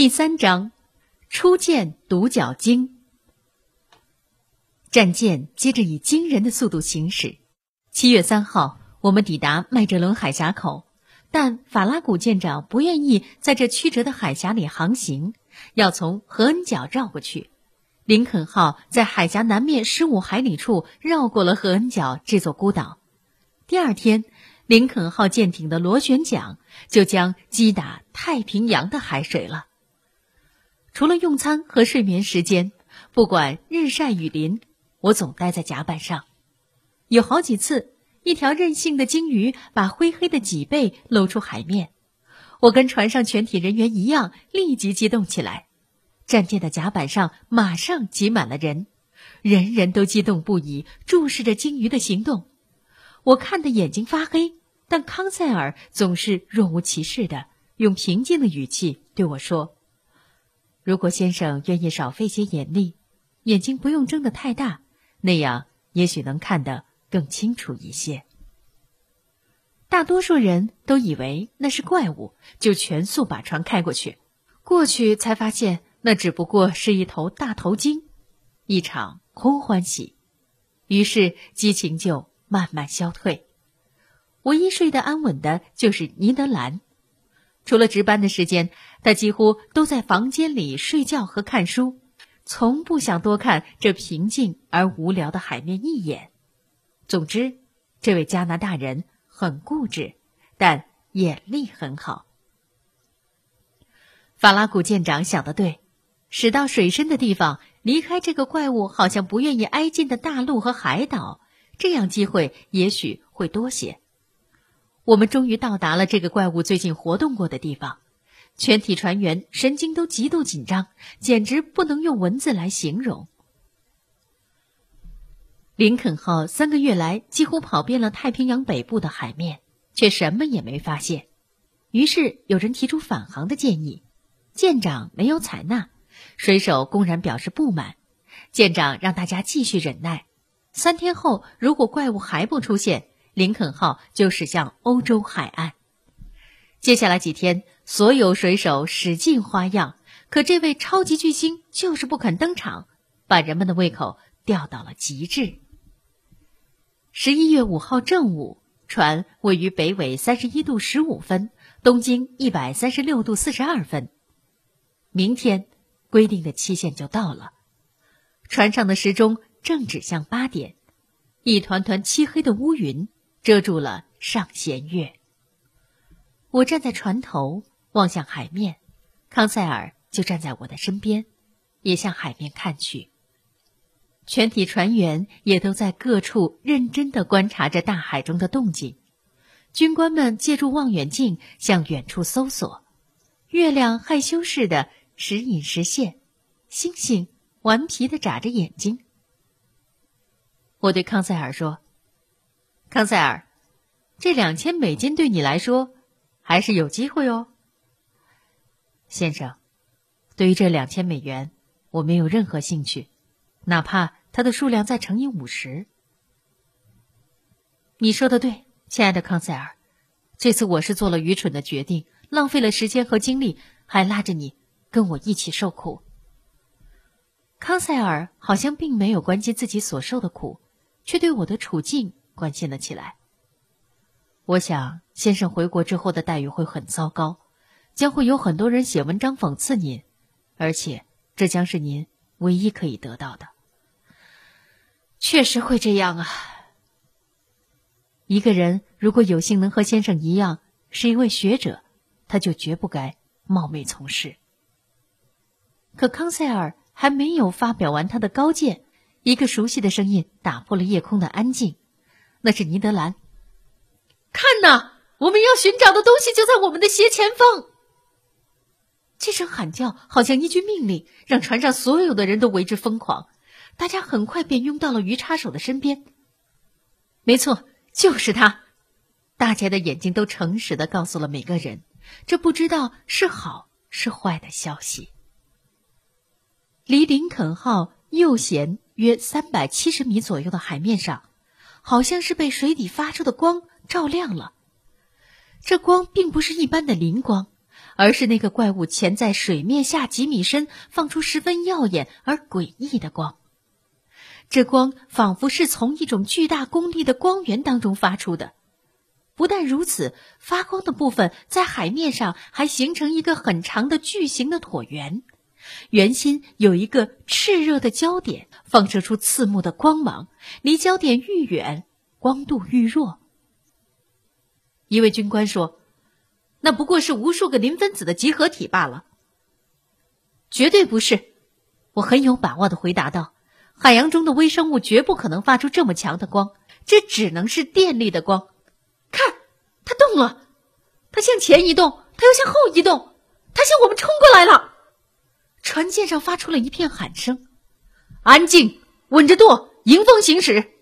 第三章，初见独角鲸。战舰接着以惊人的速度行驶。七月三号，我们抵达麦哲伦海峡口，但法拉古舰长不愿意在这曲折的海峡里航行，要从何恩角绕过去。林肯号在海峡南面十五海里处绕过了何恩角这座孤岛。第二天，林肯号舰艇的螺旋桨就将击打太平洋的海水了。除了用餐和睡眠时间，不管日晒雨淋，我总待在甲板上。有好几次，一条任性的鲸鱼把灰黑的脊背露出海面，我跟船上全体人员一样，立即激动起来。战舰的甲板上马上挤满了人，人人都激动不已，注视着鲸鱼的行动。我看得眼睛发黑，但康塞尔总是若无其事的用平静的语气对我说：“如果先生愿意少费些眼力，眼睛不用睁得太大，那样也许能看得更清楚一些。”大多数人都以为那是怪物，就全速把船开过去。过去才发现。那只不过是一头大头鲸，一场空欢喜，于是激情就慢慢消退。唯一睡得安稳的就是尼德兰，除了值班的时间，他几乎都在房间里睡觉和看书，从不想多看这平静而无聊的海面一眼。总之，这位加拿大人很固执，但眼力很好。法拉古舰长想的对。驶到水深的地方，离开这个怪物好像不愿意挨近的大陆和海岛，这样机会也许会多些。我们终于到达了这个怪物最近活动过的地方，全体船员神经都极度紧张，简直不能用文字来形容。林肯号三个月来几乎跑遍了太平洋北部的海面，却什么也没发现。于是有人提出返航的建议，舰长没有采纳。水手公然表示不满，舰长让大家继续忍耐。三天后，如果怪物还不出现，林肯号就驶向欧洲海岸。接下来几天，所有水手使尽花样，可这位超级巨星就是不肯登场，把人们的胃口吊到了极致。十一月五号正午，船位于北纬三十一度十五分，东经一百三十六度四十二分。明天。规定的期限就到了，船上的时钟正指向八点，一团团漆黑的乌云遮住了上弦月。我站在船头望向海面，康塞尔就站在我的身边，也向海面看去。全体船员也都在各处认真的观察着大海中的动静，军官们借助望远镜向远处搜索，月亮害羞似的。时隐时现，星星顽皮的眨着眼睛。我对康塞尔说：“康塞尔，这两千美金对你来说还是有机会哦。”先生，对于这两千美元，我没有任何兴趣，哪怕它的数量再乘以五十。你说的对，亲爱的康塞尔，这次我是做了愚蠢的决定，浪费了时间和精力，还拉着你。跟我一起受苦。康塞尔好像并没有关心自己所受的苦，却对我的处境关心了起来。我想，先生回国之后的待遇会很糟糕，将会有很多人写文章讽刺您，而且这将是您唯一可以得到的。确实会这样啊。一个人如果有幸能和先生一样是一位学者，他就绝不该冒昧从事。可康塞尔还没有发表完他的高见，一个熟悉的声音打破了夜空的安静，那是尼德兰。看呐，我们要寻找的东西就在我们的斜前方。这声喊叫好像一句命令，让船上所有的人都为之疯狂。大家很快便拥到了鱼叉手的身边。没错，就是他。大家的眼睛都诚实的告诉了每个人，这不知道是好是坏的消息。离林肯号右舷约三百七十米左右的海面上，好像是被水底发出的光照亮了。这光并不是一般的磷光，而是那个怪物潜在水面下几米深，放出十分耀眼而诡异的光。这光仿佛是从一种巨大功率的光源当中发出的。不但如此，发光的部分在海面上还形成一个很长的巨型的椭圆，圆心有一个炽热的焦点，放射出刺目的光芒。离焦点愈远，光度愈弱。一位军官说：“那不过是无数个磷分子的集合体罢了。”绝对不是，我很有把握的回答道：“海洋中的微生物绝不可能发出这么强的光，这只能是电力的光。”看，它动了，它向前移动，它又向后移动，它向我们冲过来了。船舰上发出了一片喊声：“安静，稳着舵，迎风行驶。”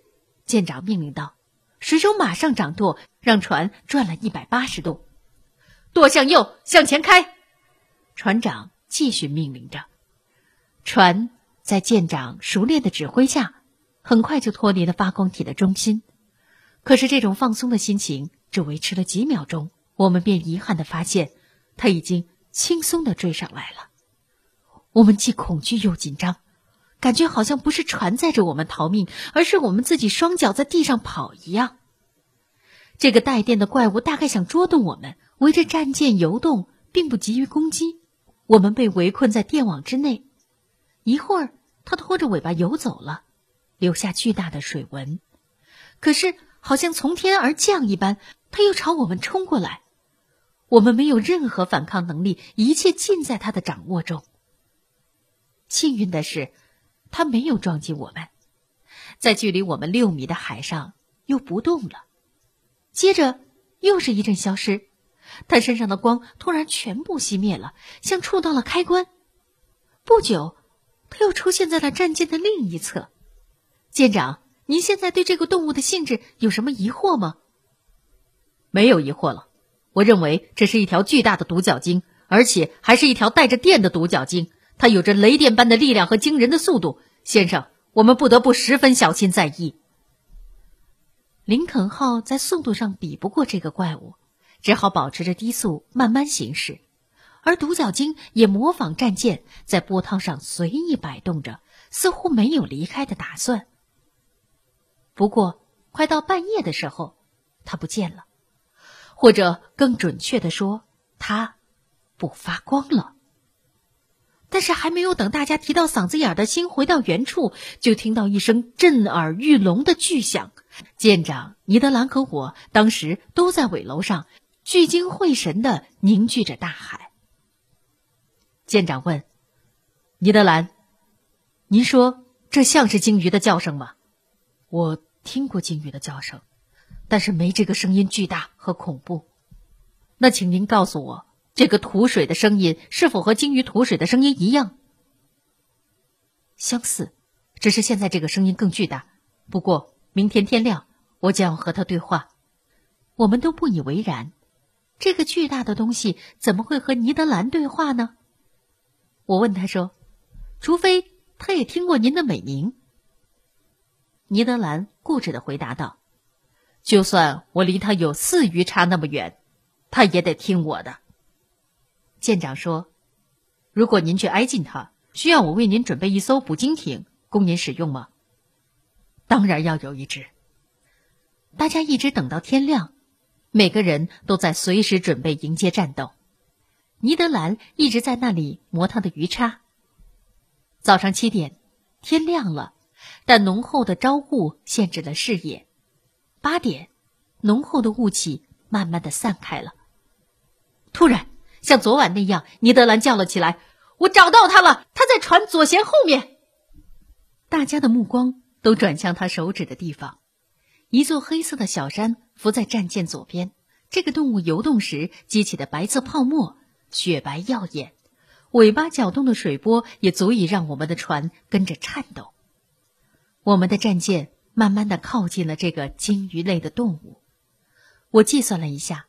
舰长命令道。水手马上掌舵，让船转了一百八十度，舵向右，向前开。船长继续命令着，船在舰长熟练的指挥下，很快就脱离了发光体的中心。可是这种放松的心情。只维持了几秒钟，我们便遗憾的发现，他已经轻松的追上来了。我们既恐惧又紧张，感觉好像不是船载着我们逃命，而是我们自己双脚在地上跑一样。这个带电的怪物大概想捉弄我们，围着战舰游动，并不急于攻击。我们被围困在电网之内，一会儿，它拖着尾巴游走了，留下巨大的水纹。可是，好像从天而降一般。他又朝我们冲过来，我们没有任何反抗能力，一切尽在他的掌握中。幸运的是，他没有撞击我们，在距离我们六米的海上又不动了。接着又是一阵消失，他身上的光突然全部熄灭了，像触到了开关。不久，他又出现在了战舰的另一侧。舰长，您现在对这个动物的性质有什么疑惑吗？没有疑惑了，我认为这是一条巨大的独角鲸，而且还是一条带着电的独角鲸。它有着雷电般的力量和惊人的速度，先生，我们不得不十分小心在意。林肯号在速度上比不过这个怪物，只好保持着低速慢慢行驶，而独角鲸也模仿战舰在波涛上随意摆动着，似乎没有离开的打算。不过，快到半夜的时候，它不见了。或者更准确的说，它不发光了。但是还没有等大家提到嗓子眼的心回到原处，就听到一声震耳欲聋的巨响。舰长尼德兰和我当时都在尾楼上，聚精会神的凝聚着大海。舰长问：“尼德兰，您说这像是鲸鱼的叫声吗？”我听过鲸鱼的叫声。但是没这个声音巨大和恐怖，那请您告诉我，这个吐水的声音是否和鲸鱼吐水的声音一样？相似，只是现在这个声音更巨大。不过明天天亮，我将要和他对话。我们都不以为然，这个巨大的东西怎么会和尼德兰对话呢？我问他说：“除非他也听过您的美名。”尼德兰固执的回答道。就算我离他有四余差那么远，他也得听我的。舰长说：“如果您去挨近他，需要我为您准备一艘捕鲸艇供您使用吗？”当然要有一只。大家一直等到天亮，每个人都在随时准备迎接战斗。尼德兰一直在那里磨他的鱼叉。早上七点，天亮了，但浓厚的朝雾限制了视野。八点，浓厚的雾气慢慢的散开了。突然，像昨晚那样，尼德兰叫了起来：“我找到他了！他在船左舷后面。”大家的目光都转向他手指的地方，一座黑色的小山浮在战舰左边。这个动物游动时激起的白色泡沫，雪白耀眼，尾巴搅动的水波也足以让我们的船跟着颤抖。我们的战舰。慢慢的靠近了这个鲸鱼类的动物，我计算了一下，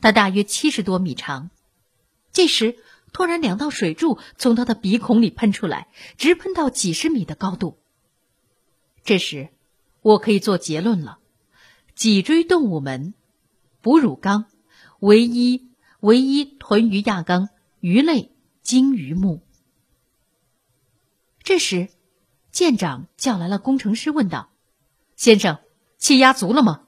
它大约七十多米长。这时，突然两道水柱从他的鼻孔里喷出来，直喷到几十米的高度。这时，我可以做结论了：脊椎动物门、哺乳纲、唯一唯一豚鱼亚纲，鱼类鲸鱼目。这时，舰长叫来了工程师，问道：“先生，气压足了吗？”“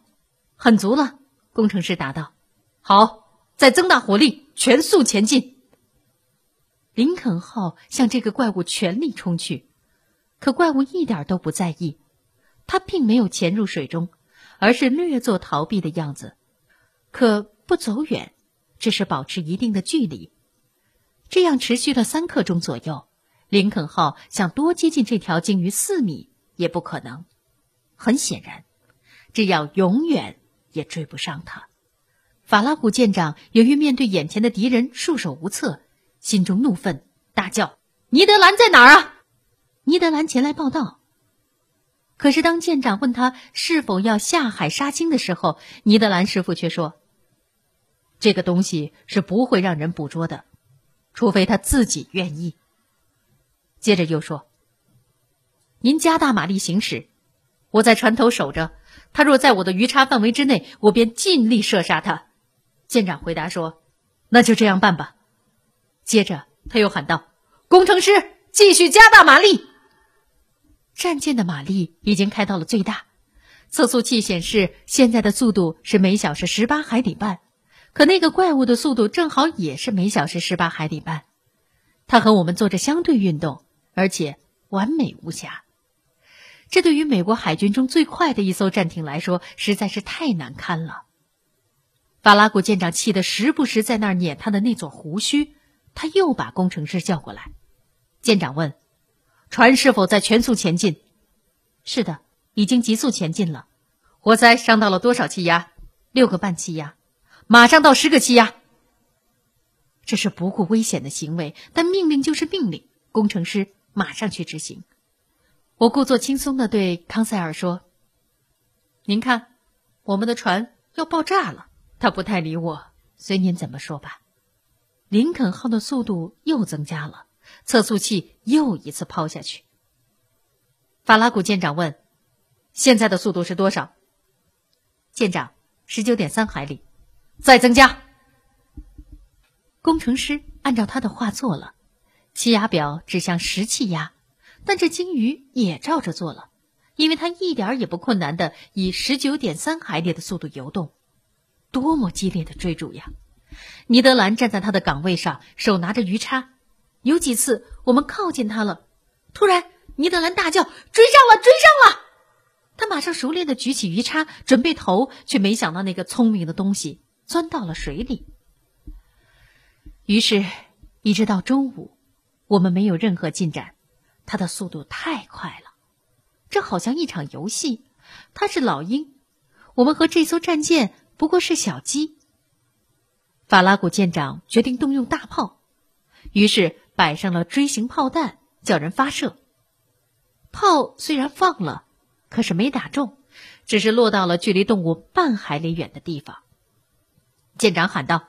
很足了。”工程师答道。“好，再增大火力，全速前进。”林肯号向这个怪物全力冲去，可怪物一点都不在意，它并没有潜入水中，而是略作逃避的样子，可不走远，只是保持一定的距离。这样持续了三刻钟左右。林肯号想多接近这条鲸鱼四米也不可能，很显然，这样永远也追不上它。法拉古舰长由于面对眼前的敌人束手无策，心中怒愤，大叫：“尼德兰在哪儿啊？”尼德兰前来报道。可是当舰长问他是否要下海杀鲸的时候，尼德兰师傅却说：“这个东西是不会让人捕捉的，除非他自己愿意。”接着又说：“您加大马力行驶，我在船头守着。他若在我的鱼叉范围之内，我便尽力射杀他。”舰长回答说：“那就这样办吧。”接着他又喊道：“工程师，继续加大马力。”战舰的马力已经开到了最大，测速器显示现在的速度是每小时十八海里半，可那个怪物的速度正好也是每小时十八海里半，它和我们做着相对运动。而且完美无瑕，这对于美国海军中最快的一艘战艇来说实在是太难堪了。法拉古舰长气得时不时在那儿捻他的那撮胡须。他又把工程师叫过来。舰长问：“船是否在全速前进？”“是的，已经急速前进了。”“活塞上到了多少气压？”“六个半气压。”“马上到十个气压。”这是不顾危险的行为，但命令就是命令。工程师。马上去执行。我故作轻松的对康塞尔说：“您看，我们的船要爆炸了。”他不太理我，随您怎么说吧。林肯号的速度又增加了，测速器又一次抛下去。法拉古舰长问：“现在的速度是多少？”舰长：“十九点三海里。”再增加。工程师按照他的话做了。气压表指向十气压，但这鲸鱼也照着做了，因为它一点也不困难的以十九点三海里的速度游动。多么激烈的追逐呀！尼德兰站在他的岗位上，手拿着鱼叉。有几次我们靠近他了，突然尼德兰大叫：“追上了！追上了！”他马上熟练的举起鱼叉，准备投，却没想到那个聪明的东西钻到了水里。于是，一直到中午。我们没有任何进展，它的速度太快了，这好像一场游戏。它是老鹰，我们和这艘战舰不过是小鸡。法拉古舰长决定动用大炮，于是摆上了锥形炮弹，叫人发射。炮虽然放了，可是没打中，只是落到了距离动物半海里远的地方。舰长喊道：“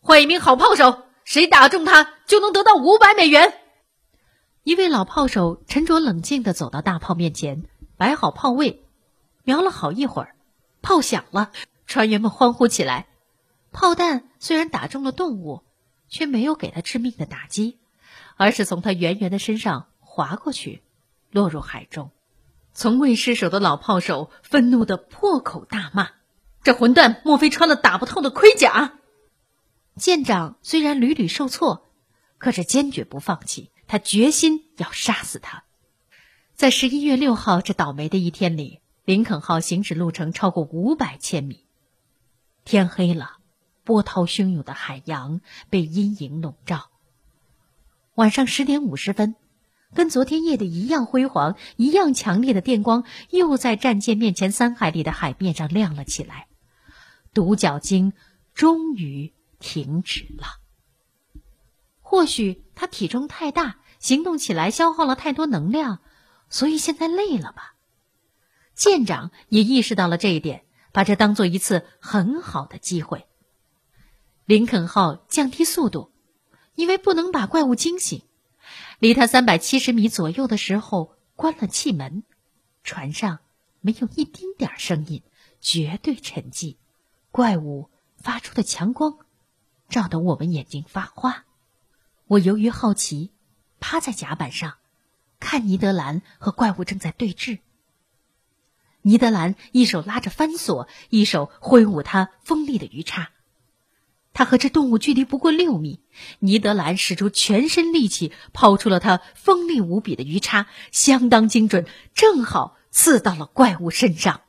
换一名好炮手。”谁打中他，就能得到五百美元。一位老炮手沉着冷静地走到大炮面前，摆好炮位，瞄了好一会儿，炮响了，船员们欢呼起来。炮弹虽然打中了动物，却没有给他致命的打击，而是从他圆圆的身上划过去，落入海中。从未失手的老炮手愤怒的破口大骂：“这混蛋莫非穿了打不透的盔甲？”舰长虽然屡屡受挫，可是坚决不放弃。他决心要杀死他。在十一月六号这倒霉的一天里，林肯号行驶路程超过五百千米。天黑了，波涛汹涌的海洋被阴影笼罩。晚上十点五十分，跟昨天夜的一样辉煌、一样强烈的电光又在战舰面前三海里的海面上亮了起来。独角鲸终于。停止了。或许他体重太大，行动起来消耗了太多能量，所以现在累了吧？舰长也意识到了这一点，把这当做一次很好的机会。林肯号降低速度，因为不能把怪物惊醒。离他三百七十米左右的时候，关了气门，船上没有一丁点声音，绝对沉寂。怪物发出的强光。照得我们眼睛发花。我由于好奇，趴在甲板上，看尼德兰和怪物正在对峙。尼德兰一手拉着翻索，一手挥舞他锋利的鱼叉。他和这动物距离不过六米，尼德兰使出全身力气抛出了他锋利无比的鱼叉，相当精准，正好刺到了怪物身上。